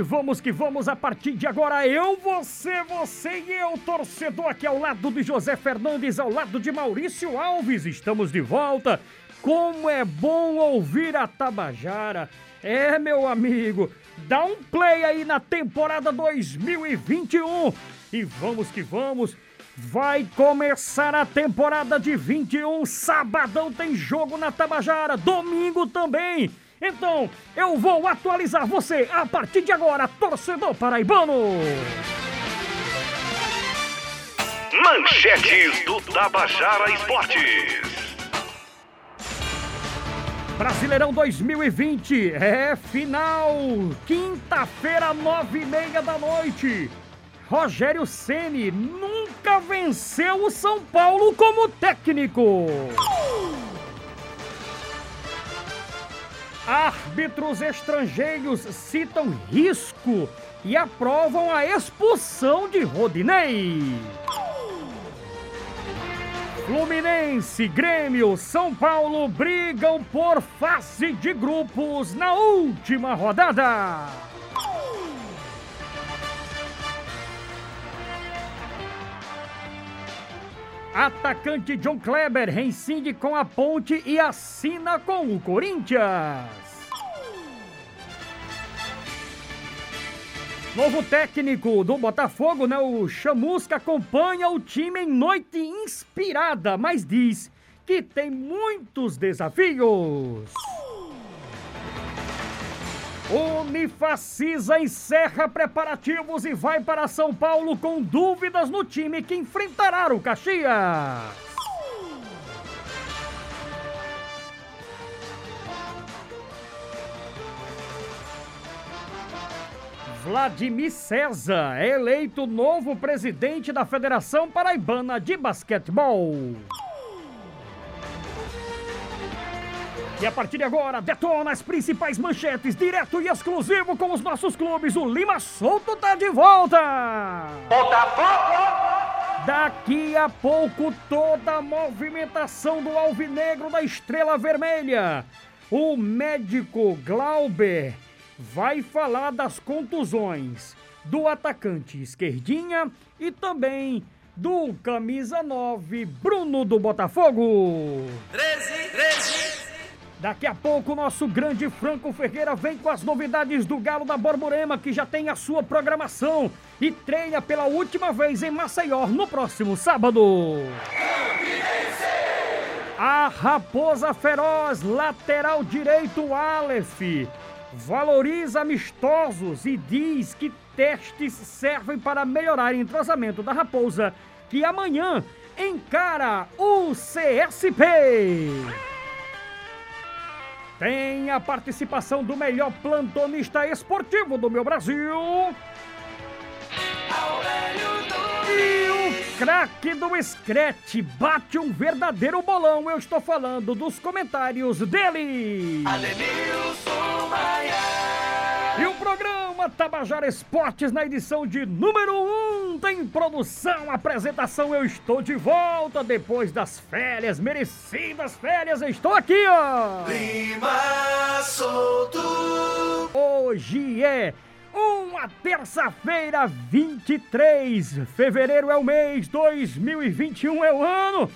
vamos que vamos. A partir de agora, eu, você, você e eu, torcedor aqui ao lado de José Fernandes, ao lado de Maurício Alves. Estamos de volta. Como é bom ouvir a Tabajara. É, meu amigo, dá um play aí na temporada 2021. E vamos que vamos. Vai começar a temporada de 21. Sabadão tem jogo na Tabajara. Domingo também. Então, eu vou atualizar você a partir de agora, torcedor paraibano. Manchetes do Tabajara Esportes. Brasileirão 2020 é final, quinta-feira, nove e meia da noite. Rogério Ceni nunca venceu o São Paulo como técnico. Árbitros estrangeiros citam risco e aprovam a expulsão de Rodinei. Fluminense, Grêmio, São Paulo brigam por fase de grupos na última rodada. Atacante John Kleber reincide com a Ponte e assina com o Corinthians. Novo técnico do Botafogo, né? O Chamusca acompanha o time em noite inspirada, mas diz que tem muitos desafios. Unifacisa encerra preparativos e vai para São Paulo com dúvidas no time que enfrentará o Caxias. Vladimir César é eleito novo presidente da Federação Paraibana de Basquetebol. E a partir de agora, detona as principais manchetes, direto e exclusivo com os nossos clubes. O Lima Solto tá de volta! Botafogo! Daqui a pouco, toda a movimentação do Alvinegro da Estrela Vermelha. O médico Glauber vai falar das contusões do atacante esquerdinha e também do camisa 9, Bruno do Botafogo. 13, 13. Daqui a pouco, o nosso grande Franco Ferreira vem com as novidades do Galo da Borborema, que já tem a sua programação e treina pela última vez em Maceió no próximo sábado. A Raposa Feroz, lateral direito Aleph, valoriza amistosos e diz que testes servem para melhorar o entrosamento da Raposa, que amanhã encara o CSP. Tem a participação do melhor plantonista esportivo do meu Brasil. E o craque do Scratch bate um verdadeiro bolão. Eu estou falando dos comentários dele. Adenilson Maia. E o programa Tabajara Esportes na edição de número 1 um, tem produção, apresentação. Eu estou de volta depois das férias, merecidas férias. Eu estou aqui, ó. Lima solto. Hoje é uma terça-feira, 23. Fevereiro é o mês, 2021 é o ano.